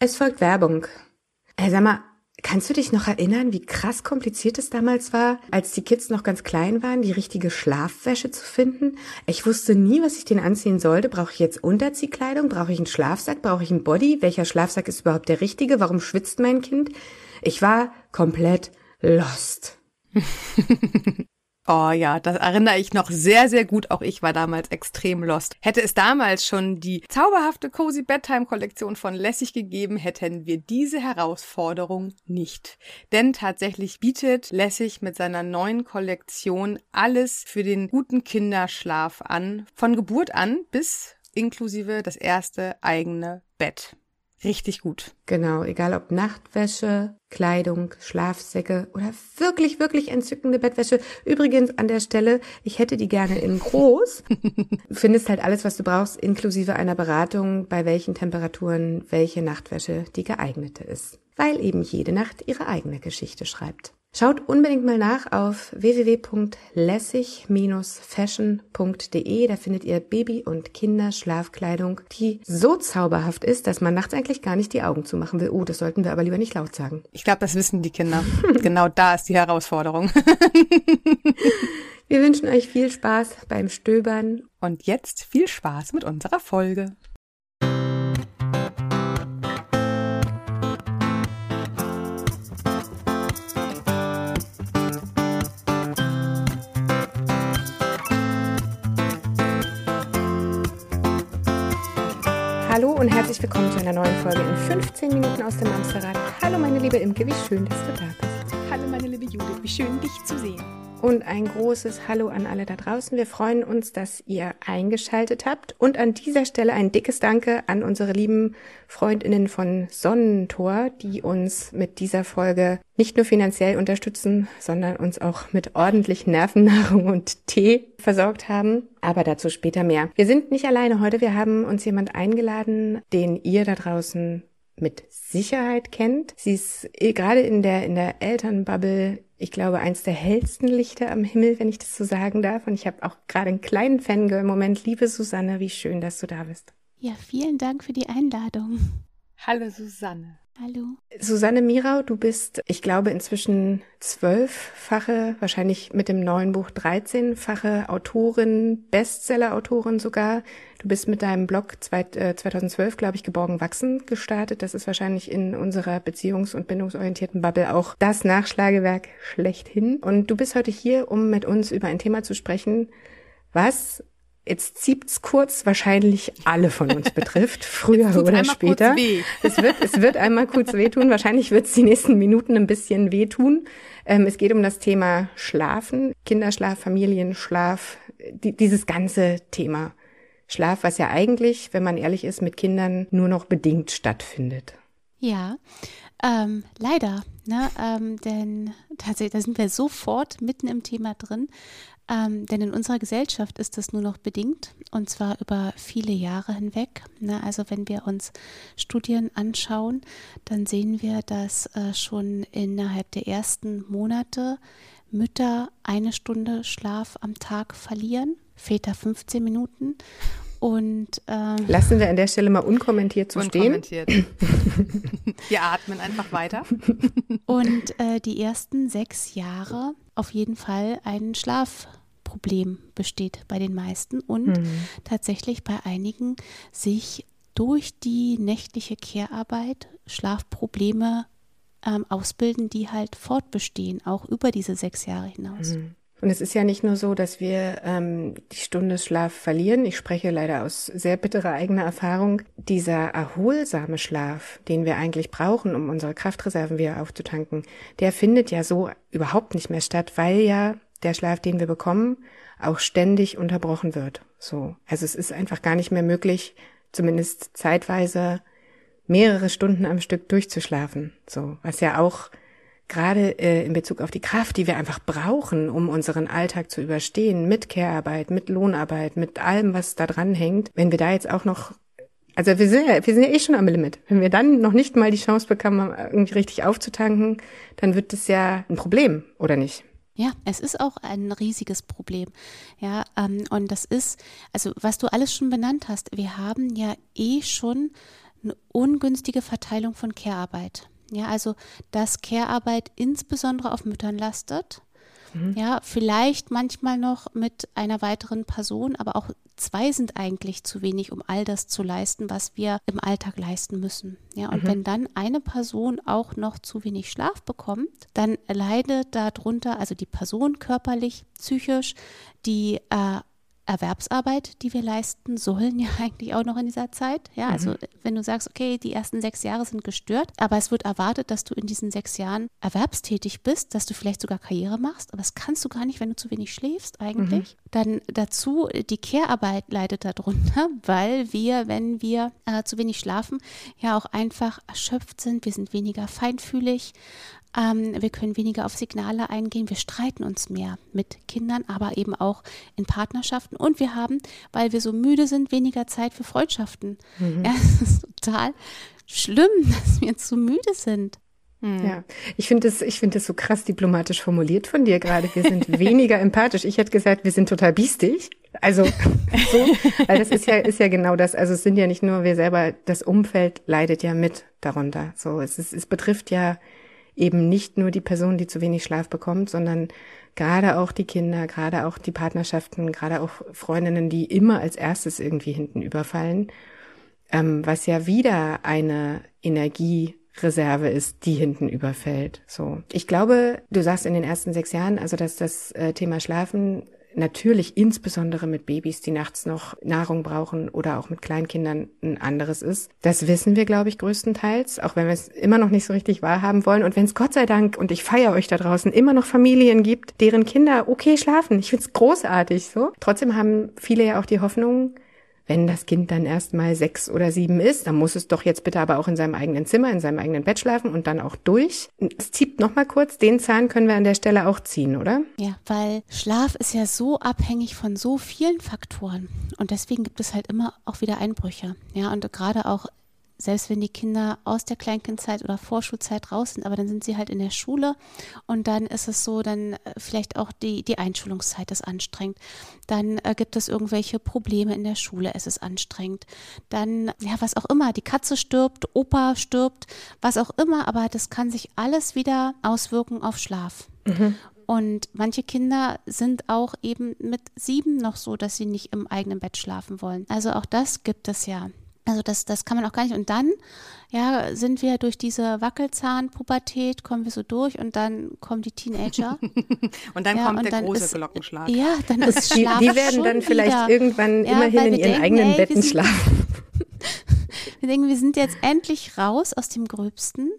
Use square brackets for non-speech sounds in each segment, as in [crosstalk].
Es folgt Werbung. Hey, sag mal, kannst du dich noch erinnern, wie krass kompliziert es damals war, als die Kids noch ganz klein waren, die richtige Schlafwäsche zu finden? Ich wusste nie, was ich den anziehen sollte. Brauche ich jetzt Unterziehkleidung? Brauche ich einen Schlafsack? Brauche ich einen Body? Welcher Schlafsack ist überhaupt der richtige? Warum schwitzt mein Kind? Ich war komplett lost. [laughs] Oh ja, das erinnere ich noch sehr, sehr gut. Auch ich war damals extrem lost. Hätte es damals schon die zauberhafte Cozy Bedtime Kollektion von Lässig gegeben, hätten wir diese Herausforderung nicht. Denn tatsächlich bietet Lässig mit seiner neuen Kollektion alles für den guten Kinderschlaf an. Von Geburt an bis inklusive das erste eigene Bett richtig gut. Genau, egal ob Nachtwäsche, Kleidung, Schlafsäcke oder wirklich, wirklich entzückende Bettwäsche. Übrigens an der Stelle, ich hätte die gerne in groß. [laughs] findest halt alles, was du brauchst, inklusive einer Beratung, bei welchen Temperaturen welche Nachtwäsche die geeignete ist. Weil eben jede Nacht ihre eigene Geschichte schreibt. Schaut unbedingt mal nach auf www.lässig-fashion.de. Da findet ihr Baby- und Kinderschlafkleidung, die so zauberhaft ist, dass man nachts eigentlich gar nicht die Augen zumachen will. Oh, das sollten wir aber lieber nicht laut sagen. Ich glaube, das wissen die Kinder. [laughs] genau da ist die Herausforderung. [laughs] wir wünschen euch viel Spaß beim Stöbern. Und jetzt viel Spaß mit unserer Folge. Hallo und herzlich willkommen zu einer neuen Folge in 15 Minuten aus dem Amsterrad. Hallo meine liebe Imke, wie schön, dass du da bist. Hallo meine liebe Judith, wie schön dich zu sehen. Und ein großes Hallo an alle da draußen. Wir freuen uns, dass ihr eingeschaltet habt. Und an dieser Stelle ein dickes Danke an unsere lieben Freundinnen von Sonnentor, die uns mit dieser Folge nicht nur finanziell unterstützen, sondern uns auch mit ordentlich Nervennahrung und Tee versorgt haben. Aber dazu später mehr. Wir sind nicht alleine heute. Wir haben uns jemand eingeladen, den ihr da draußen mit Sicherheit kennt. Sie ist eh gerade in der, in der Elternbubble, ich glaube, eins der hellsten Lichter am Himmel, wenn ich das so sagen darf. Und ich habe auch gerade einen kleinen Fangirl-Moment. Liebe Susanne, wie schön, dass du da bist. Ja, vielen Dank für die Einladung. Hallo Susanne. Hallo. Susanne Mirau, du bist, ich glaube, inzwischen zwölffache, wahrscheinlich mit dem neuen Buch 13-fache Autorin, Bestseller-Autorin sogar. Du bist mit deinem Blog 2012, glaube ich, Geborgen Wachsen gestartet. Das ist wahrscheinlich in unserer beziehungs- und bindungsorientierten Bubble auch das Nachschlagewerk schlechthin. Und du bist heute hier, um mit uns über ein Thema zu sprechen, was Jetzt zieht's kurz wahrscheinlich alle von uns betrifft, [laughs] früher oder später. Es wird, es wird einmal kurz wehtun. Wahrscheinlich wird es die nächsten Minuten ein bisschen wehtun. Ähm, es geht um das Thema Schlafen, Kinderschlaf, Familienschlaf, die, dieses ganze Thema Schlaf, was ja eigentlich, wenn man ehrlich ist, mit Kindern nur noch bedingt stattfindet. Ja, ähm, leider, ne? Ähm, denn tatsächlich, da sind wir sofort mitten im Thema drin. Ähm, denn in unserer Gesellschaft ist das nur noch bedingt und zwar über viele Jahre hinweg. Ne? Also wenn wir uns Studien anschauen, dann sehen wir, dass äh, schon innerhalb der ersten Monate Mütter eine Stunde Schlaf am Tag verlieren, Väter 15 Minuten. Und äh, lassen wir an der Stelle mal unkommentiert zu unkommentiert. stehen. [laughs] wir atmen einfach weiter. Und äh, die ersten sechs Jahre auf jeden Fall einen Schlaf Problem besteht bei den meisten und mhm. tatsächlich bei einigen sich durch die nächtliche Care-Arbeit Schlafprobleme ähm, ausbilden, die halt fortbestehen, auch über diese sechs Jahre hinaus. Mhm. Und es ist ja nicht nur so, dass wir ähm, die Stunde Schlaf verlieren. Ich spreche leider aus sehr bitterer eigener Erfahrung. Dieser erholsame Schlaf, den wir eigentlich brauchen, um unsere Kraftreserven wieder aufzutanken, der findet ja so überhaupt nicht mehr statt, weil ja der Schlaf, den wir bekommen, auch ständig unterbrochen wird. So. Also es ist einfach gar nicht mehr möglich, zumindest zeitweise mehrere Stunden am Stück durchzuschlafen. So. Was ja auch gerade äh, in Bezug auf die Kraft, die wir einfach brauchen, um unseren Alltag zu überstehen, mit Care-Arbeit, mit Lohnarbeit, mit allem, was da dran hängt, wenn wir da jetzt auch noch also wir sind ja, wir sind ja eh schon am Limit. Wenn wir dann noch nicht mal die Chance bekommen, irgendwie richtig aufzutanken, dann wird das ja ein Problem, oder nicht? Ja, es ist auch ein riesiges Problem. Ja, ähm, und das ist, also was du alles schon benannt hast, wir haben ja eh schon eine ungünstige Verteilung von Care-Arbeit. Ja, also dass Care-Arbeit insbesondere auf Müttern lastet. Mhm. Ja, vielleicht manchmal noch mit einer weiteren Person, aber auch zwei sind eigentlich zu wenig, um all das zu leisten, was wir im Alltag leisten müssen. Ja, und mhm. wenn dann eine Person auch noch zu wenig Schlaf bekommt, dann leidet darunter also die Person körperlich, psychisch, die äh, Erwerbsarbeit, die wir leisten sollen, ja [laughs] eigentlich auch noch in dieser Zeit. Ja, also mhm. wenn du sagst, okay, die ersten sechs Jahre sind gestört, aber es wird erwartet, dass du in diesen sechs Jahren erwerbstätig bist, dass du vielleicht sogar Karriere machst, aber das kannst du gar nicht, wenn du zu wenig schläfst eigentlich. Mhm. Dann dazu, die Care-Arbeit leidet darunter, [laughs] weil wir, wenn wir äh, zu wenig schlafen, ja auch einfach erschöpft sind, wir sind weniger feinfühlig, ähm, wir können weniger auf Signale eingehen. Wir streiten uns mehr mit Kindern, aber eben auch in Partnerschaften. Und wir haben, weil wir so müde sind, weniger Zeit für Freundschaften. Mhm. Ja, [laughs] es ist total schlimm, [laughs] dass wir zu müde sind. Mhm. Ja, ich finde es, ich finde es so krass diplomatisch formuliert von dir gerade. Wir sind [laughs] weniger empathisch. Ich hätte gesagt, wir sind total biestig. Also, so, weil das ist ja, ist ja genau das. Also, es sind ja nicht nur wir selber, das Umfeld leidet ja mit darunter. So, es ist, es betrifft ja eben nicht nur die Person, die zu wenig Schlaf bekommt, sondern gerade auch die Kinder, gerade auch die Partnerschaften, gerade auch Freundinnen, die immer als erstes irgendwie hinten überfallen, ähm, was ja wieder eine Energiereserve ist, die hinten überfällt. So. Ich glaube, du sagst in den ersten sechs Jahren, also dass das äh, Thema Schlafen natürlich insbesondere mit Babys, die nachts noch Nahrung brauchen oder auch mit Kleinkindern ein anderes ist. Das wissen wir, glaube ich, größtenteils, auch wenn wir es immer noch nicht so richtig wahrhaben wollen. Und wenn es Gott sei Dank, und ich feiere euch da draußen, immer noch Familien gibt, deren Kinder okay schlafen. Ich finde es großartig so. Trotzdem haben viele ja auch die Hoffnung, wenn das Kind dann erst mal sechs oder sieben ist, dann muss es doch jetzt bitte aber auch in seinem eigenen Zimmer, in seinem eigenen Bett schlafen und dann auch durch. Es zieht noch mal kurz, den Zahn können wir an der Stelle auch ziehen, oder? Ja, weil Schlaf ist ja so abhängig von so vielen Faktoren und deswegen gibt es halt immer auch wieder Einbrüche. Ja, und gerade auch selbst wenn die Kinder aus der Kleinkindzeit oder Vorschulzeit raus sind, aber dann sind sie halt in der Schule und dann ist es so, dann äh, vielleicht auch die, die Einschulungszeit ist anstrengend. Dann äh, gibt es irgendwelche Probleme in der Schule, es ist anstrengend. Dann, ja, was auch immer, die Katze stirbt, Opa stirbt, was auch immer, aber das kann sich alles wieder auswirken auf Schlaf. Mhm. Und manche Kinder sind auch eben mit sieben noch so, dass sie nicht im eigenen Bett schlafen wollen. Also auch das gibt es ja. Also das, das kann man auch gar nicht. Und dann, ja, sind wir durch diese Wackelzahnpubertät, kommen wir so durch und dann kommen die Teenager. [laughs] und dann ja, kommt und der dann große ist, Glockenschlag. Ja, dann [laughs] ist Schlaf Die, die werden dann vielleicht wieder. irgendwann ja, immerhin in ihren denken, eigenen ey, Betten schlafen. [laughs] wir denken, wir sind jetzt endlich raus aus dem Gröbsten.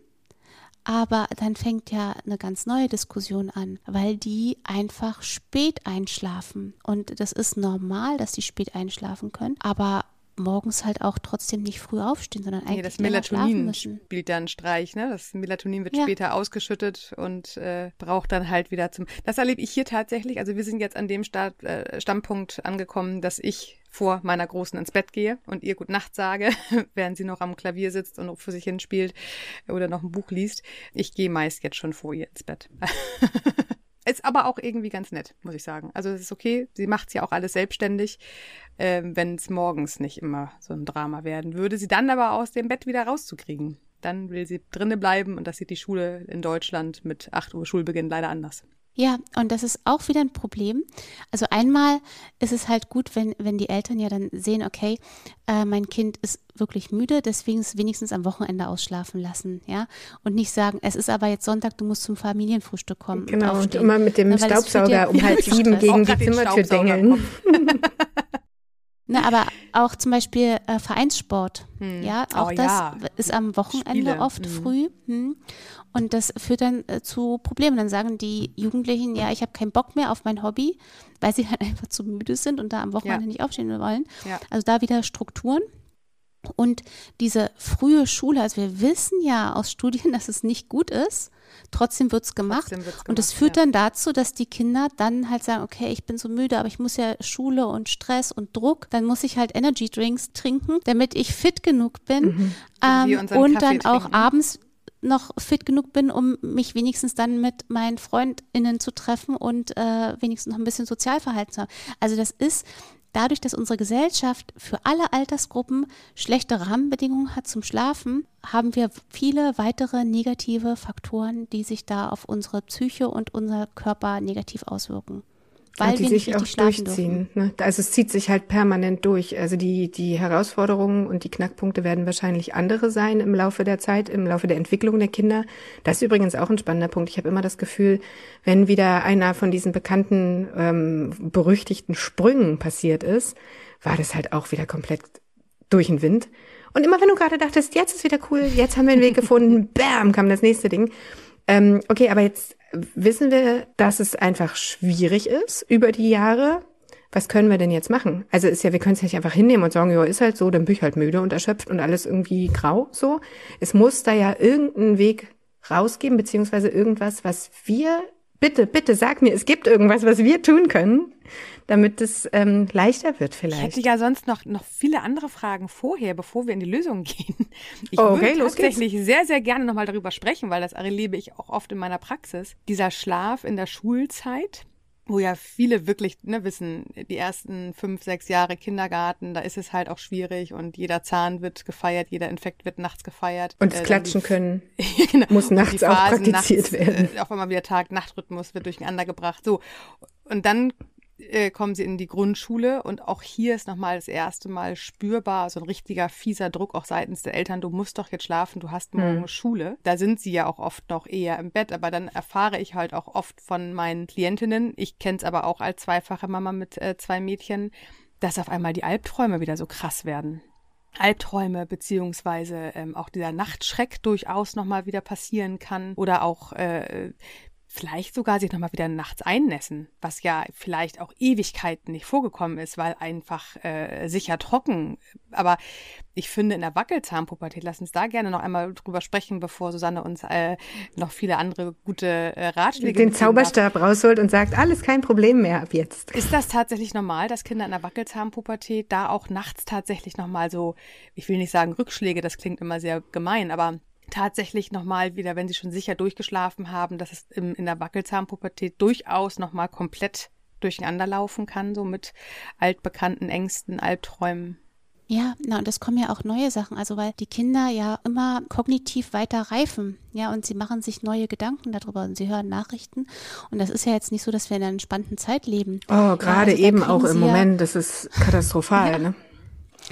Aber dann fängt ja eine ganz neue Diskussion an, weil die einfach spät einschlafen. Und das ist normal, dass die spät einschlafen können. Aber morgens halt auch trotzdem nicht früh aufstehen, sondern eigentlich nee, das Melatonin spielt da einen Streich, ne? Das Melatonin wird ja. später ausgeschüttet und äh, braucht dann halt wieder zum. Das erlebe ich hier tatsächlich. Also wir sind jetzt an dem Start, äh, Standpunkt angekommen, dass ich vor meiner Großen ins Bett gehe und ihr Gut Nacht sage, [laughs] während sie noch am Klavier sitzt und für sich hinspielt oder noch ein Buch liest. Ich gehe meist jetzt schon vor ihr ins Bett. [laughs] Ist aber auch irgendwie ganz nett, muss ich sagen. Also es ist okay, sie macht es ja auch alles selbstständig, äh, wenn es morgens nicht immer so ein Drama werden würde. Sie dann aber aus dem Bett wieder rauszukriegen. Dann will sie drinne bleiben und das sieht die Schule in Deutschland mit 8 Uhr Schulbeginn leider anders. Ja, und das ist auch wieder ein Problem. Also einmal ist es halt gut, wenn, wenn die Eltern ja dann sehen, okay, äh, mein Kind ist wirklich müde, deswegen es wenigstens am Wochenende ausschlafen lassen, ja. Und nicht sagen, es ist aber jetzt Sonntag, du musst zum Familienfrühstück kommen. Genau, und, und immer mit dem Na, Staubsauger um [laughs] halb sieben gegen die Zimmertür dengeln. [laughs] Ne, aber auch zum Beispiel äh, Vereinssport. Hm. Ja, auch oh, das ja. ist am Wochenende Spiele. oft hm. früh. Hm. Und das führt dann äh, zu Problemen. Dann sagen die Jugendlichen, ja, ich habe keinen Bock mehr auf mein Hobby, weil sie [laughs] halt einfach zu müde sind und da am Wochenende ja. nicht aufstehen wollen. Ja. Also da wieder Strukturen. Und diese frühe Schule, also wir wissen ja aus Studien, [laughs] dass es nicht gut ist. Trotzdem wird es gemacht. gemacht. Und es führt ja. dann dazu, dass die Kinder dann halt sagen, okay, ich bin so müde, aber ich muss ja Schule und Stress und Druck. Dann muss ich halt Energy Drinks trinken, damit ich fit genug bin. Mhm. Ähm, und Kaffee dann auch abends noch fit genug bin, um mich wenigstens dann mit meinen FreundInnen zu treffen und äh, wenigstens noch ein bisschen Sozialverhalten zu haben. Also das ist dadurch, dass unsere Gesellschaft für alle Altersgruppen schlechte Rahmenbedingungen hat zum Schlafen, haben wir viele weitere negative Faktoren, die sich da auf unsere Psyche und unser Körper negativ auswirken weil die wir sich auch durchziehen. Ne? Also es zieht sich halt permanent durch. Also die, die Herausforderungen und die Knackpunkte werden wahrscheinlich andere sein im Laufe der Zeit, im Laufe der Entwicklung der Kinder. Das ist übrigens auch ein spannender Punkt. Ich habe immer das Gefühl, wenn wieder einer von diesen bekannten, ähm, berüchtigten Sprüngen passiert ist, war das halt auch wieder komplett durch den Wind. Und immer wenn du gerade dachtest, jetzt ist wieder cool, jetzt haben wir einen Weg [laughs] gefunden, bam, kam das nächste Ding. Ähm, okay, aber jetzt wissen wir, dass es einfach schwierig ist über die Jahre. Was können wir denn jetzt machen? Also ist ja, wir können es nicht einfach hinnehmen und sagen, ja, ist halt so, dann bin ich halt müde und erschöpft und alles irgendwie grau so. Es muss da ja irgendeinen Weg rausgeben, beziehungsweise irgendwas, was wir, bitte, bitte sag mir, es gibt irgendwas, was wir tun können, damit es ähm, leichter wird vielleicht. Ich hätte ja sonst noch, noch viele andere Fragen vorher, bevor wir in die Lösung gehen. Ich oh, okay, würde tatsächlich sehr, sehr gerne nochmal darüber sprechen, weil das erlebe ich auch oft in meiner Praxis. Dieser Schlaf in der Schulzeit, wo ja viele wirklich ne, wissen, die ersten fünf, sechs Jahre Kindergarten, da ist es halt auch schwierig und jeder Zahn wird gefeiert, jeder Infekt wird nachts gefeiert. Und das äh, Klatschen können [laughs] genau. muss nachts auch praktiziert nachts, werden. Äh, auf einmal wieder Tag-Nacht-Rhythmus wird durcheinander gebracht. So. Und dann äh, kommen sie in die Grundschule und auch hier ist nochmal das erste Mal spürbar so ein richtiger fieser Druck auch seitens der Eltern. Du musst doch jetzt schlafen, du hast morgen hm. Schule. Da sind sie ja auch oft noch eher im Bett, aber dann erfahre ich halt auch oft von meinen Klientinnen, ich kenne es aber auch als zweifache Mama mit äh, zwei Mädchen, dass auf einmal die Albträume wieder so krass werden. Albträume beziehungsweise ähm, auch dieser Nachtschreck durchaus nochmal wieder passieren kann oder auch äh, vielleicht sogar sich nochmal wieder nachts einnässen, was ja vielleicht auch Ewigkeiten nicht vorgekommen ist, weil einfach äh, sicher trocken. Aber ich finde in der Wackelzahnpubertät, lass uns da gerne noch einmal drüber sprechen, bevor Susanne uns äh, noch viele andere gute äh, Ratschläge Den Zauberstab darf. rausholt und sagt, alles kein Problem mehr ab jetzt. Ist das tatsächlich normal, dass Kinder in der Wackelzahnpubertät da auch nachts tatsächlich nochmal so, ich will nicht sagen Rückschläge, das klingt immer sehr gemein, aber tatsächlich nochmal wieder, wenn sie schon sicher durchgeschlafen haben, dass es im, in der Wackelzahnpubertät durchaus nochmal komplett durcheinander laufen kann, so mit altbekannten Ängsten, Albträumen. Ja, na, und es kommen ja auch neue Sachen, also weil die Kinder ja immer kognitiv weiter reifen, ja, und sie machen sich neue Gedanken darüber und sie hören Nachrichten. Und das ist ja jetzt nicht so, dass wir in einer entspannten Zeit leben. Oh, gerade ja, also eben auch im Moment, das ist katastrophal, [laughs] ja. ne?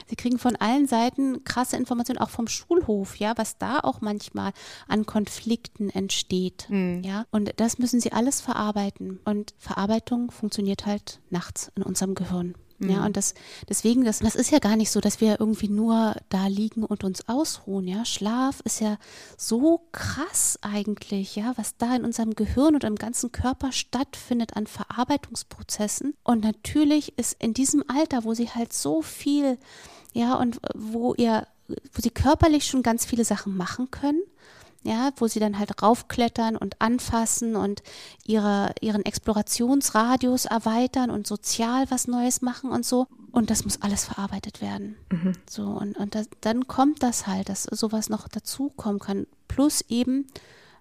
Sie kriegen von allen Seiten krasse Informationen, auch vom Schulhof, ja, was da auch manchmal an Konflikten entsteht, mhm. ja. Und das müssen sie alles verarbeiten. Und Verarbeitung funktioniert halt nachts in unserem Gehirn. Ja, mhm. und das, deswegen, das, das ist ja gar nicht so, dass wir irgendwie nur da liegen und uns ausruhen, ja. Schlaf ist ja so krass eigentlich, ja, was da in unserem Gehirn und im ganzen Körper stattfindet an Verarbeitungsprozessen. Und natürlich ist in diesem Alter, wo sie halt so viel, ja, und wo ihr, wo sie körperlich schon ganz viele Sachen machen können, ja, wo sie dann halt raufklettern und anfassen und ihre, ihren Explorationsradius erweitern und sozial was Neues machen und so. Und das muss alles verarbeitet werden. Mhm. So, und, und das, dann kommt das halt, dass sowas noch dazukommen kann. Plus eben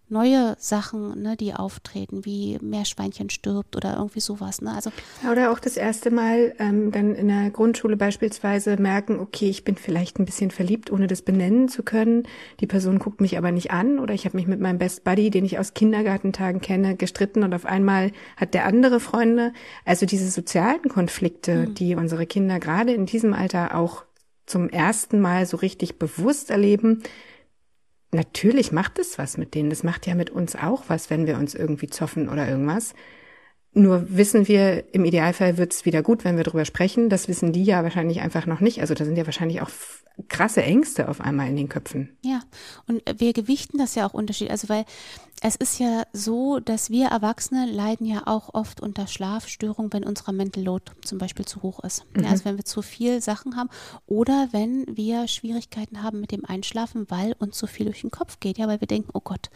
neue Sachen, ne, die auftreten, wie Meerschweinchen stirbt oder irgendwie sowas. Ne? Also oder auch das erste Mal ähm, dann in der Grundschule beispielsweise merken, okay, ich bin vielleicht ein bisschen verliebt, ohne das benennen zu können. Die Person guckt mich aber nicht an oder ich habe mich mit meinem Best Buddy, den ich aus Kindergartentagen kenne, gestritten und auf einmal hat der andere Freunde. Also diese sozialen Konflikte, mhm. die unsere Kinder gerade in diesem Alter auch zum ersten Mal so richtig bewusst erleben, Natürlich macht es was mit denen. Das macht ja mit uns auch was, wenn wir uns irgendwie zoffen oder irgendwas. Nur wissen wir, im Idealfall wird's wieder gut, wenn wir drüber sprechen. Das wissen die ja wahrscheinlich einfach noch nicht. Also da sind ja wahrscheinlich auch krasse Ängste auf einmal in den Köpfen. Ja, und wir gewichten das ja auch unterschiedlich. Also weil es ist ja so, dass wir Erwachsene leiden ja auch oft unter Schlafstörungen, wenn unser Mental Load zum Beispiel zu hoch ist. Mhm. Ja, also wenn wir zu viel Sachen haben oder wenn wir Schwierigkeiten haben mit dem Einschlafen, weil uns zu viel durch den Kopf geht. Ja, weil wir denken, oh Gott,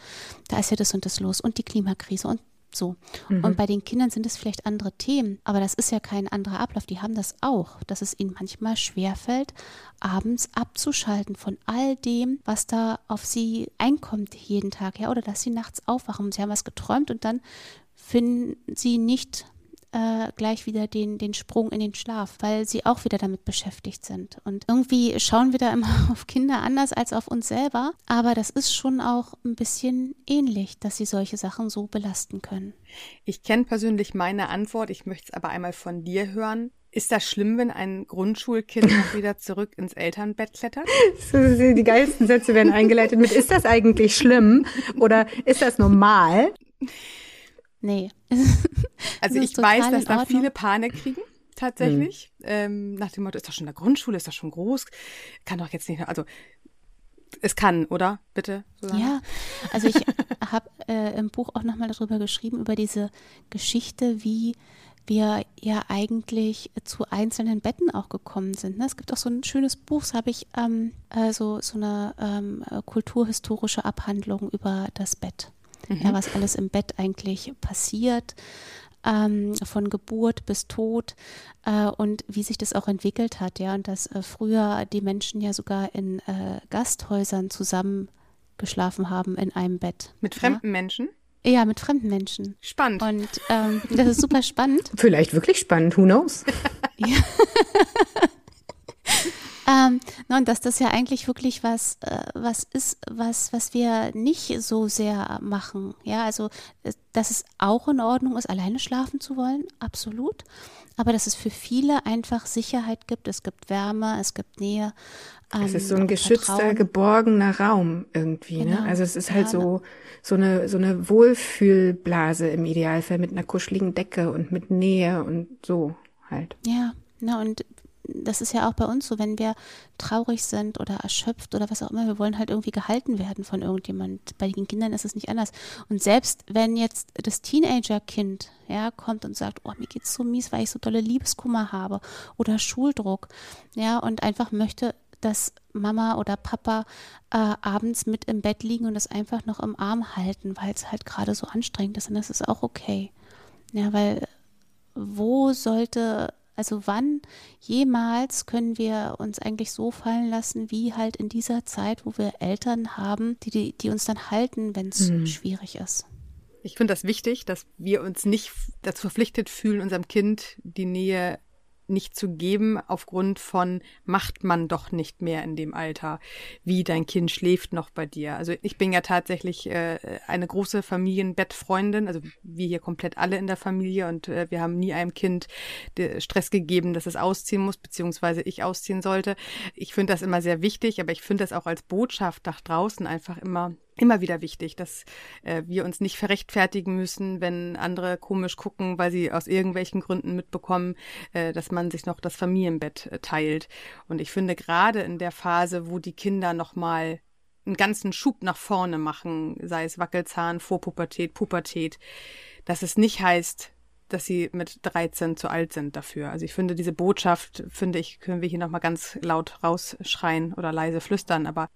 da ist ja das und das los und die Klimakrise und so. Mhm. Und bei den Kindern sind es vielleicht andere Themen, aber das ist ja kein anderer Ablauf. Die haben das auch, dass es ihnen manchmal schwerfällt, abends abzuschalten von all dem, was da auf sie einkommt jeden Tag, ja, oder dass sie nachts aufwachen. Sie haben was geträumt und dann finden sie nicht äh, gleich wieder den, den Sprung in den Schlaf, weil sie auch wieder damit beschäftigt sind. Und irgendwie schauen wir da immer [laughs] auf Kinder anders als auf uns selber, aber das ist schon auch ein bisschen ähnlich, dass sie solche Sachen so belasten können. Ich kenne persönlich meine Antwort, ich möchte es aber einmal von dir hören. Ist das schlimm, wenn ein Grundschulkind [laughs] noch wieder zurück ins Elternbett klettert? die geilsten Sätze werden eingeleitet mit, ist das eigentlich schlimm oder ist das normal? [laughs] Nee. [laughs] Also ich weiß, dass da viele Panik kriegen tatsächlich. Mhm. Ähm, nach dem Motto, ist doch schon in der Grundschule, ist doch schon groß, kann doch jetzt nicht, also es kann, oder? Bitte? Susanne? Ja, also ich [laughs] habe äh, im Buch auch nochmal darüber geschrieben, über diese Geschichte, wie wir ja eigentlich zu einzelnen Betten auch gekommen sind. Ne? Es gibt auch so ein schönes Buch, das habe ich, ähm, also so eine ähm, kulturhistorische Abhandlung über das Bett. Mhm. Ja, was alles im Bett eigentlich passiert, ähm, von Geburt bis Tod äh, und wie sich das auch entwickelt hat, ja, und dass äh, früher die Menschen ja sogar in äh, Gasthäusern zusammen geschlafen haben in einem Bett. Mit fremden ja? Menschen? Ja, mit fremden Menschen. Spannend. Und ähm, das ist super spannend. [laughs] Vielleicht wirklich spannend, who knows? [laughs] [laughs] ja. Ähm, und dass das ja eigentlich wirklich was, äh, was ist, was, was wir nicht so sehr machen. Ja, also, äh, dass es auch in Ordnung ist, alleine schlafen zu wollen, absolut. Aber dass es für viele einfach Sicherheit gibt. Es gibt Wärme, es gibt Nähe. Ähm, es ist so ein geschützter, Vertrauen. geborgener Raum irgendwie. Ne? Genau. Ne? Also es ist halt ja, so, so eine, so eine Wohlfühlblase im Idealfall mit einer kuscheligen Decke und mit Nähe und so halt. Ja, na und das ist ja auch bei uns so, wenn wir traurig sind oder erschöpft oder was auch immer, wir wollen halt irgendwie gehalten werden von irgendjemand. Bei den Kindern ist es nicht anders. Und selbst wenn jetzt das Teenager-Kind ja, kommt und sagt, oh, mir geht's so mies, weil ich so dolle Liebeskummer habe oder Schuldruck, ja, und einfach möchte, dass Mama oder Papa äh, abends mit im Bett liegen und das einfach noch im Arm halten, weil es halt gerade so anstrengend ist das ist auch okay. Ja, weil wo sollte also wann jemals können wir uns eigentlich so fallen lassen, wie halt in dieser Zeit, wo wir Eltern haben, die, die, die uns dann halten, wenn es mhm. schwierig ist. Ich finde das wichtig, dass wir uns nicht dazu verpflichtet fühlen, unserem Kind die Nähe nicht zu geben aufgrund von macht man doch nicht mehr in dem Alter, wie dein Kind schläft noch bei dir. Also ich bin ja tatsächlich äh, eine große Familienbettfreundin, also wir hier komplett alle in der Familie und äh, wir haben nie einem Kind Stress gegeben, dass es ausziehen muss, beziehungsweise ich ausziehen sollte. Ich finde das immer sehr wichtig, aber ich finde das auch als Botschaft nach draußen einfach immer immer wieder wichtig, dass äh, wir uns nicht verrechtfertigen müssen, wenn andere komisch gucken, weil sie aus irgendwelchen Gründen mitbekommen, äh, dass man sich noch das Familienbett äh, teilt. Und ich finde gerade in der Phase, wo die Kinder noch mal einen ganzen Schub nach vorne machen, sei es Wackelzahn, Vorpubertät, Pubertät, dass es nicht heißt, dass sie mit 13 zu alt sind dafür. Also ich finde diese Botschaft, finde ich, können wir hier nochmal ganz laut rausschreien oder leise flüstern, aber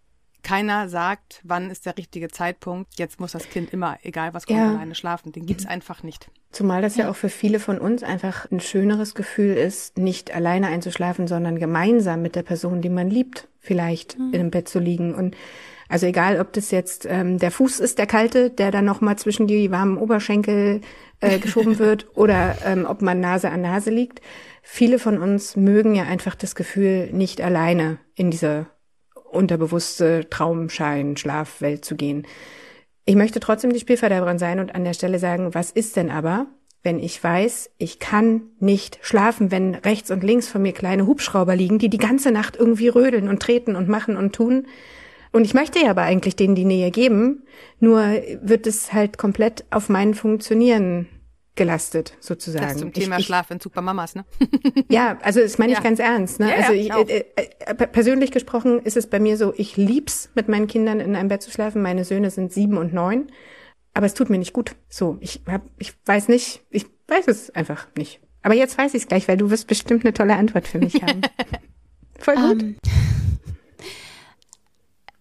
keiner sagt, wann ist der richtige Zeitpunkt. Jetzt muss das Kind immer, egal was kommt, ja. alleine schlafen. Den gibt's einfach nicht. Zumal das ja. ja auch für viele von uns einfach ein schöneres Gefühl ist, nicht alleine einzuschlafen, sondern gemeinsam mit der Person, die man liebt, vielleicht mhm. in einem Bett zu liegen. Und also egal, ob das jetzt ähm, der Fuß ist, der kalte, der dann nochmal zwischen die warmen Oberschenkel äh, geschoben [laughs] wird, oder ähm, ob man Nase an Nase liegt. Viele von uns mögen ja einfach das Gefühl, nicht alleine in dieser unterbewusste Traumschein, Schlafwelt zu gehen. Ich möchte trotzdem die Spielverderberin sein und an der Stelle sagen, was ist denn aber, wenn ich weiß, ich kann nicht schlafen, wenn rechts und links von mir kleine Hubschrauber liegen, die die ganze Nacht irgendwie rödeln und treten und machen und tun. Und ich möchte ja aber eigentlich denen die Nähe geben, nur wird es halt komplett auf mein Funktionieren gelastet, sozusagen. Das zum Thema ich, Schlafentzug bei Mamas, ne? [laughs] [laughs] ja, also das meine ich ja. ganz ernst. Ne? Ja, also ich, äh, äh, persönlich gesprochen ist es bei mir so, ich lieb's, mit meinen Kindern in einem Bett zu schlafen. Meine Söhne sind sieben und neun, aber es tut mir nicht gut. So, ich hab, ich weiß nicht, ich weiß es einfach nicht. Aber jetzt weiß ich es gleich, weil du wirst bestimmt eine tolle Antwort für mich [laughs] haben. Voll gut. Um, ähm,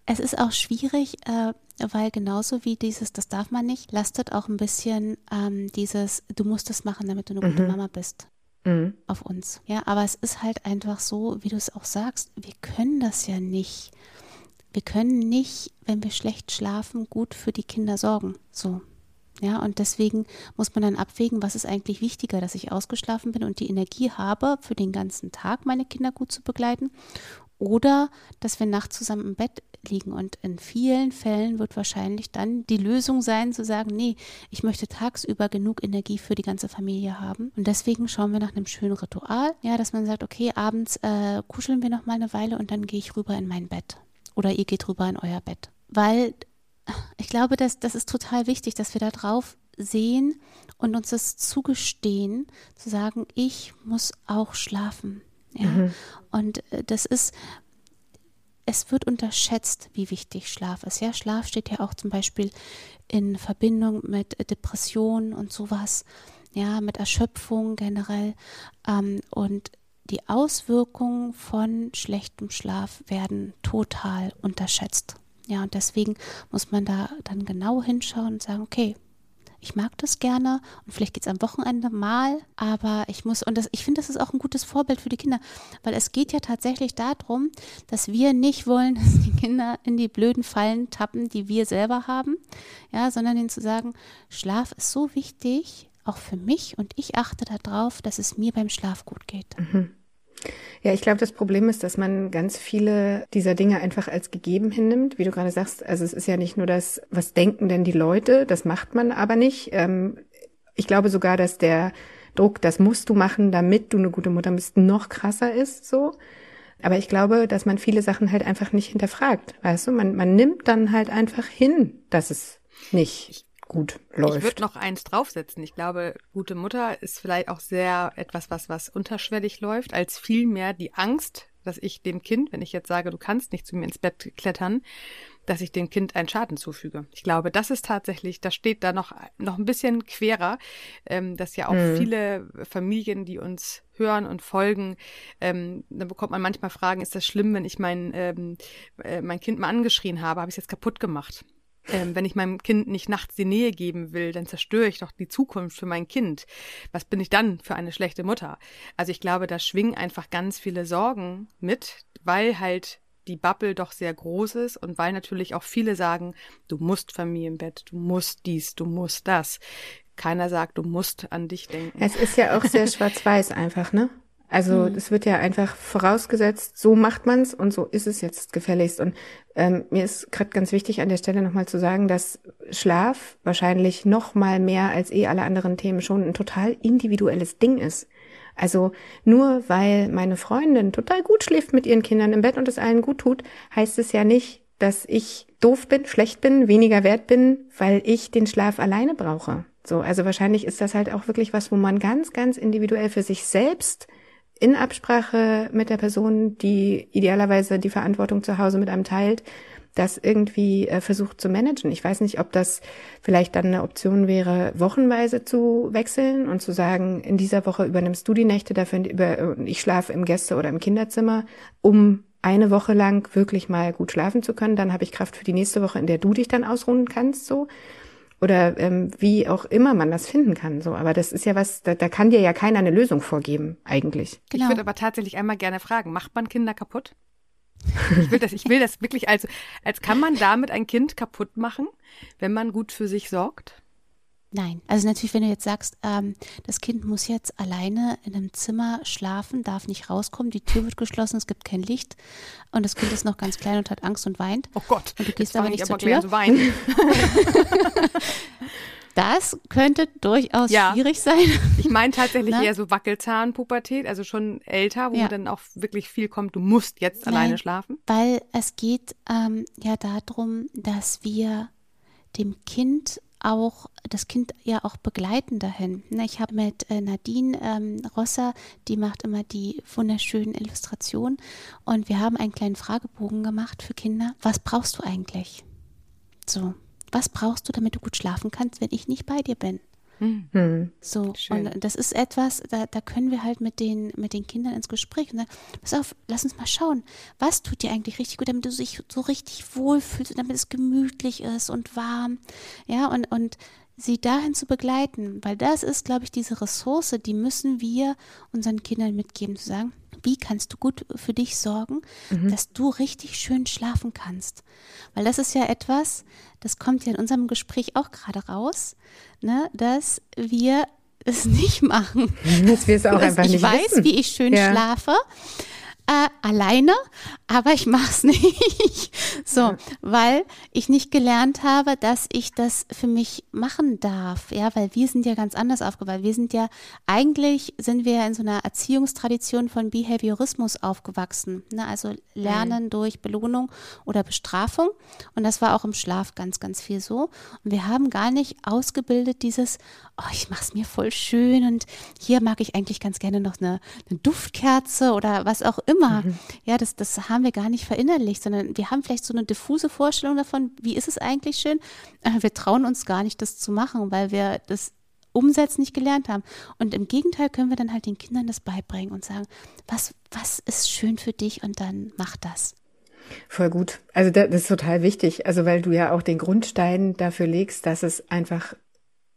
es ist auch schwierig, äh, weil genauso wie dieses, das darf man nicht, lastet auch ein bisschen ähm, dieses, du musst es machen, damit du eine gute mhm. Mama bist. Mhm. Auf uns. Ja, aber es ist halt einfach so, wie du es auch sagst, wir können das ja nicht. Wir können nicht, wenn wir schlecht schlafen, gut für die Kinder sorgen. So. Ja, und deswegen muss man dann abwägen, was ist eigentlich wichtiger, dass ich ausgeschlafen bin und die Energie habe, für den ganzen Tag meine Kinder gut zu begleiten oder dass wir nachts zusammen im Bett liegen. Und in vielen Fällen wird wahrscheinlich dann die Lösung sein, zu sagen, nee, ich möchte tagsüber genug Energie für die ganze Familie haben. Und deswegen schauen wir nach einem schönen Ritual, ja, dass man sagt, okay, abends äh, kuscheln wir noch mal eine Weile und dann gehe ich rüber in mein Bett. Oder ihr geht rüber in euer Bett. Weil ich glaube, dass, das ist total wichtig, dass wir da drauf sehen und uns das zugestehen, zu sagen, ich muss auch schlafen. Ja? Mhm. Und äh, das ist, es wird unterschätzt, wie wichtig Schlaf ist. Ja, Schlaf steht ja auch zum Beispiel in Verbindung mit Depressionen und sowas, ja, mit Erschöpfung generell. Ähm, und die Auswirkungen von schlechtem Schlaf werden total unterschätzt. Ja, und deswegen muss man da dann genau hinschauen und sagen, okay, ich mag das gerne und vielleicht geht es am Wochenende mal, aber ich muss, und das, ich finde, das ist auch ein gutes Vorbild für die Kinder, weil es geht ja tatsächlich darum, dass wir nicht wollen, [laughs] dass die Kinder in die blöden Fallen tappen, die wir selber haben, ja, sondern ihnen zu sagen, Schlaf ist so wichtig, auch für mich und ich achte darauf, dass es mir beim Schlaf gut geht. Mhm. Ja, ich glaube, das Problem ist, dass man ganz viele dieser Dinge einfach als gegeben hinnimmt, wie du gerade sagst. Also es ist ja nicht nur das, was denken denn die Leute, das macht man aber nicht. Ähm, ich glaube sogar, dass der Druck, das musst du machen, damit du eine gute Mutter bist, noch krasser ist, so. Aber ich glaube, dass man viele Sachen halt einfach nicht hinterfragt, weißt du? Man, man nimmt dann halt einfach hin, dass es nicht gut läuft. Ich würde noch eins draufsetzen. Ich glaube, gute Mutter ist vielleicht auch sehr etwas, was, was unterschwellig läuft, als vielmehr die Angst, dass ich dem Kind, wenn ich jetzt sage, du kannst nicht zu mir ins Bett klettern, dass ich dem Kind einen Schaden zufüge. Ich glaube, das ist tatsächlich, das steht da noch, noch ein bisschen querer, ähm, dass ja auch mhm. viele Familien, die uns hören und folgen, ähm, dann bekommt man manchmal Fragen, ist das schlimm, wenn ich mein, ähm, äh, mein Kind mal angeschrien habe, habe ich es jetzt kaputt gemacht? Ähm, wenn ich meinem Kind nicht nachts die Nähe geben will, dann zerstöre ich doch die Zukunft für mein Kind. Was bin ich dann für eine schlechte Mutter? Also ich glaube, da schwingen einfach ganz viele Sorgen mit, weil halt die Bubble doch sehr groß ist und weil natürlich auch viele sagen, du musst Familienbett, du musst dies, du musst das. Keiner sagt, du musst an dich denken. Es ist ja auch sehr [laughs] schwarz-weiß einfach, ne? Also es mhm. wird ja einfach vorausgesetzt, so macht man's und so ist es jetzt gefälligst. Und ähm, mir ist gerade ganz wichtig an der Stelle nochmal zu sagen, dass Schlaf wahrscheinlich noch mal mehr als eh alle anderen Themen schon ein total individuelles Ding ist. Also nur weil meine Freundin total gut schläft mit ihren Kindern im Bett und es allen gut tut, heißt es ja nicht, dass ich doof bin, schlecht bin, weniger wert bin, weil ich den Schlaf alleine brauche. So, also wahrscheinlich ist das halt auch wirklich was, wo man ganz, ganz individuell für sich selbst in Absprache mit der Person, die idealerweise die Verantwortung zu Hause mit einem teilt, das irgendwie äh, versucht zu managen. Ich weiß nicht, ob das vielleicht dann eine Option wäre, wochenweise zu wechseln und zu sagen, in dieser Woche übernimmst du die Nächte, dafür über, ich schlafe im Gäste- oder im Kinderzimmer, um eine Woche lang wirklich mal gut schlafen zu können. Dann habe ich Kraft für die nächste Woche, in der du dich dann ausruhen kannst, so oder ähm, wie auch immer man das finden kann. So, aber das ist ja was, da, da kann dir ja keiner eine Lösung vorgeben, eigentlich. Genau. Ich würde aber tatsächlich einmal gerne fragen: Macht man Kinder kaputt? Ich will das, ich will das wirklich als, als kann man damit ein Kind kaputt machen, wenn man gut für sich sorgt? Nein, also natürlich, wenn du jetzt sagst, ähm, das Kind muss jetzt alleine in einem Zimmer schlafen, darf nicht rauskommen, die Tür wird geschlossen, es gibt kein Licht und das Kind ist noch ganz klein und hat Angst und weint. Oh Gott, und du gehst aber nicht zur Tür. Weinen. [laughs] das könnte durchaus ja. schwierig sein. Ich meine tatsächlich eher so Wackelzahnpubertät, also schon älter, wo ja. dann auch wirklich viel kommt, du musst jetzt Nein, alleine schlafen. Weil es geht ähm, ja darum, dass wir dem Kind auch das Kind ja auch begleiten dahin. Ich habe mit äh, Nadine ähm, Rosser, die macht immer die wunderschönen Illustrationen und wir haben einen kleinen Fragebogen gemacht für Kinder. Was brauchst du eigentlich? So, was brauchst du, damit du gut schlafen kannst, wenn ich nicht bei dir bin? Mhm. So, Schön. und das ist etwas, da, da können wir halt mit den, mit den Kindern ins Gespräch. Und dann, pass auf, lass uns mal schauen, was tut dir eigentlich richtig gut, damit du dich so richtig wohlfühlst und damit es gemütlich ist und warm. Ja, und, und sie dahin zu begleiten, weil das ist, glaube ich, diese Ressource, die müssen wir unseren Kindern mitgeben, zu sagen, wie kannst du gut für dich sorgen, mhm. dass du richtig schön schlafen kannst. Weil das ist ja etwas, das kommt ja in unserem Gespräch auch gerade raus, ne, dass wir [laughs] es nicht machen. Dass wir es auch einfach ich nicht weiß, wissen. wie ich schön ja. schlafe äh, alleine, aber ich mache es [laughs] nicht. so, weil ich nicht gelernt habe, dass ich das für mich machen darf. Ja, weil wir sind ja ganz anders aufgewachsen. Wir sind ja, eigentlich sind wir ja in so einer Erziehungstradition von Behaviorismus aufgewachsen. Ne? Also Lernen mhm. durch Belohnung oder Bestrafung. Und das war auch im Schlaf ganz, ganz viel so. Und wir haben gar nicht ausgebildet dieses, oh, ich mache es mir voll schön und hier mag ich eigentlich ganz gerne noch eine, eine Duftkerze oder was auch immer. Mhm. Ja, das, das haben wir gar nicht verinnerlicht, sondern wir haben vielleicht so eine diffuse Vorstellung davon, wie ist es eigentlich schön. Aber wir trauen uns gar nicht, das zu machen, weil wir das umsetzen nicht gelernt haben. Und im Gegenteil können wir dann halt den Kindern das beibringen und sagen, was, was ist schön für dich und dann mach das. Voll gut. Also das ist total wichtig. Also weil du ja auch den Grundstein dafür legst, dass es einfach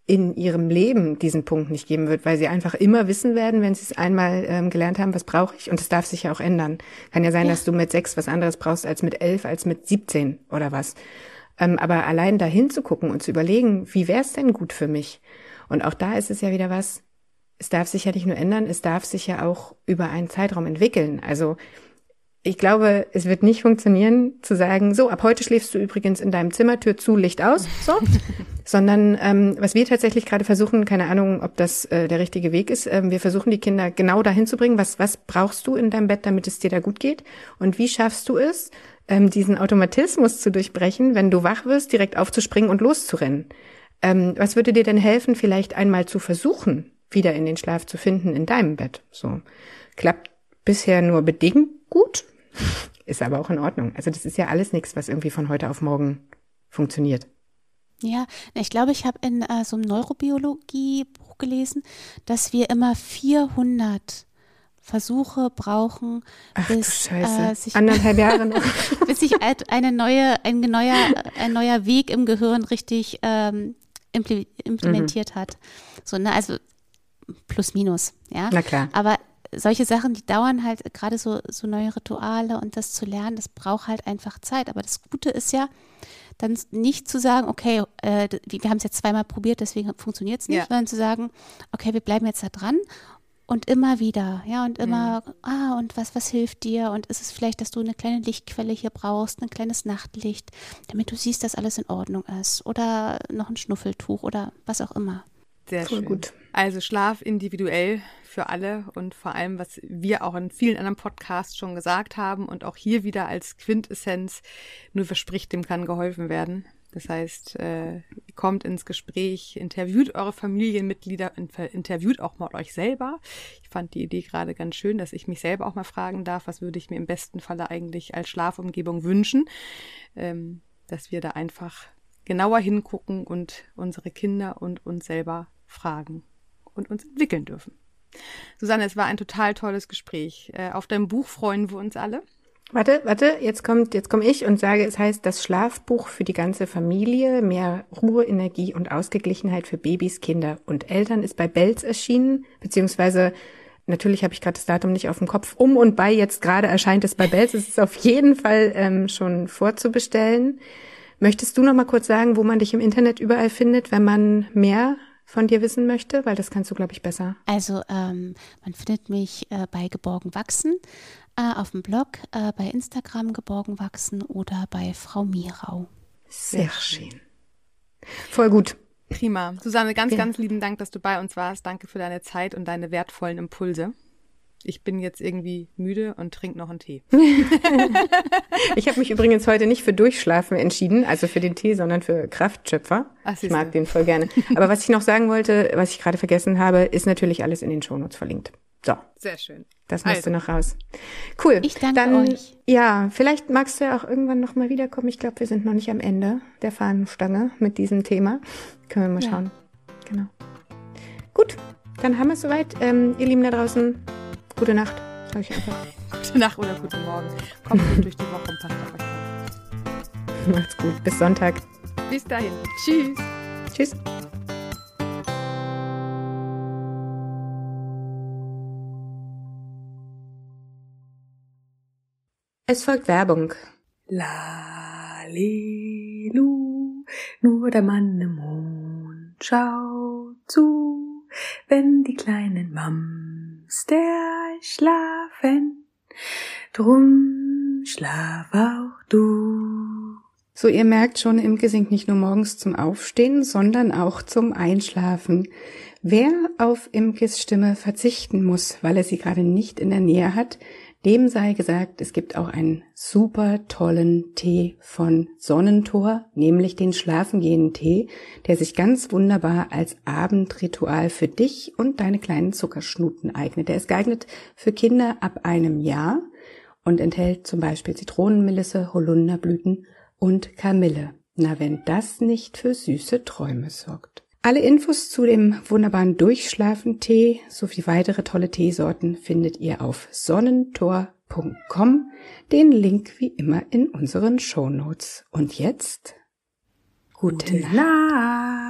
in ihrem Leben diesen Punkt nicht geben wird, weil sie einfach immer wissen werden, wenn sie es einmal ähm, gelernt haben, was brauche ich. Und es darf sich ja auch ändern. Kann ja sein, ja. dass du mit sechs was anderes brauchst als mit elf, als mit siebzehn oder was. Ähm, aber allein dahin zu gucken und zu überlegen, wie wäre es denn gut für mich? Und auch da ist es ja wieder was, es darf sich ja nicht nur ändern, es darf sich ja auch über einen Zeitraum entwickeln. Also ich glaube, es wird nicht funktionieren, zu sagen, so, ab heute schläfst du übrigens in deinem Zimmer, Tür zu, Licht aus, so. [laughs] Sondern ähm, was wir tatsächlich gerade versuchen, keine Ahnung, ob das äh, der richtige Weg ist, ähm, wir versuchen die Kinder genau dahin zu bringen, was, was brauchst du in deinem Bett, damit es dir da gut geht? Und wie schaffst du es, ähm, diesen Automatismus zu durchbrechen, wenn du wach wirst, direkt aufzuspringen und loszurennen? Ähm, was würde dir denn helfen, vielleicht einmal zu versuchen, wieder in den Schlaf zu finden in deinem Bett? So. Klappt bisher nur bedingt gut, ist aber auch in Ordnung. Also das ist ja alles nichts, was irgendwie von heute auf morgen funktioniert. Ja, ich glaube, ich habe in äh, so einem Neurobiologie-Buch gelesen, dass wir immer 400 Versuche brauchen, Ach, bis äh, sich anderthalb Jahre noch. [laughs] bis sich eine neue, ein neuer, ein neuer Weg im Gehirn richtig ähm, implementiert mhm. hat. So, ne, also plus minus, ja. Na klar. Aber solche Sachen, die dauern halt gerade so, so neue Rituale und das zu lernen, das braucht halt einfach Zeit. Aber das Gute ist ja, dann nicht zu sagen, okay, äh, wir haben es jetzt zweimal probiert, deswegen funktioniert es nicht, ja. sondern zu sagen, okay, wir bleiben jetzt da dran und immer wieder, ja, und immer, mhm. ah, und was, was hilft dir? Und ist es vielleicht, dass du eine kleine Lichtquelle hier brauchst, ein kleines Nachtlicht, damit du siehst, dass alles in Ordnung ist? Oder noch ein Schnuffeltuch oder was auch immer. Sehr Voll schön. gut. Also Schlaf individuell für alle und vor allem, was wir auch in vielen anderen Podcasts schon gesagt haben und auch hier wieder als Quintessenz, nur verspricht, dem kann geholfen werden. Das heißt, äh, kommt ins Gespräch, interviewt eure Familienmitglieder, interviewt auch mal euch selber. Ich fand die Idee gerade ganz schön, dass ich mich selber auch mal fragen darf, was würde ich mir im besten Falle eigentlich als Schlafumgebung wünschen, ähm, dass wir da einfach genauer hingucken und unsere Kinder und uns selber fragen und uns entwickeln dürfen. Susanne, es war ein total tolles Gespräch. Äh, auf dein Buch freuen wir uns alle. Warte, warte, jetzt kommt, jetzt komme ich und sage, es heißt das Schlafbuch für die ganze Familie, mehr Ruhe, Energie und Ausgeglichenheit für Babys, Kinder und Eltern ist bei Belz erschienen, beziehungsweise natürlich habe ich gerade das Datum nicht auf dem Kopf. Um und bei jetzt gerade erscheint es bei Belz. Es ist auf jeden Fall ähm, schon vorzubestellen. Möchtest du noch mal kurz sagen, wo man dich im Internet überall findet, wenn man mehr von dir wissen möchte? Weil das kannst du, glaube ich, besser. Also ähm, man findet mich äh, bei Geborgen Wachsen äh, auf dem Blog, äh, bei Instagram Geborgen Wachsen oder bei Frau Mirau. Sehr schön. Voll gut. Prima. Susanne, ganz, ja. ganz lieben Dank, dass du bei uns warst. Danke für deine Zeit und deine wertvollen Impulse ich bin jetzt irgendwie müde und trinke noch einen Tee. [laughs] ich habe mich übrigens heute nicht für Durchschlafen entschieden, also für den Tee, sondern für Kraftschöpfer. Ach, ich mag den voll gerne. Aber was ich noch sagen wollte, was ich gerade vergessen habe, ist natürlich alles in den Shownotes verlinkt. So. Sehr schön. Das musst also. du noch raus. Cool. Ich danke Dann, euch. Ja, vielleicht magst du ja auch irgendwann noch mal wiederkommen. Ich glaube, wir sind noch nicht am Ende der Fahnenstange mit diesem Thema. Können wir mal ja. schauen. Genau. Gut, dann haben wir es soweit. Ähm, ihr Lieben da draußen, Gute Nacht, sage ich einfach. [laughs] Gute Nacht oder guten Morgen. Kommt gut durch die Woche und passt auf euch auf. [laughs] Macht's gut. Bis Sonntag. Bis dahin. Tschüss. Tschüss. Es folgt Werbung. Lalelu, nur der Mann im Mond schaut zu, wenn die kleinen Mamster schlafen. Drum schlaf auch du. So, ihr merkt schon, Imke singt nicht nur morgens zum Aufstehen, sondern auch zum Einschlafen. Wer auf Imkes Stimme verzichten muss, weil er sie gerade nicht in der Nähe hat, dem sei gesagt, es gibt auch einen super tollen Tee von Sonnentor, nämlich den Schlafengehen Tee, der sich ganz wunderbar als Abendritual für dich und deine kleinen Zuckerschnuten eignet. Der ist geeignet für Kinder ab einem Jahr und enthält zum Beispiel Zitronenmelisse, Holunderblüten und Kamille. Na, wenn das nicht für süße Träume sorgt. Alle Infos zu dem wunderbaren Durchschlafen-Tee sowie weitere tolle Teesorten findet ihr auf sonnentor.com. Den Link wie immer in unseren Shownotes. Und jetzt gute, gute Nacht. Nacht.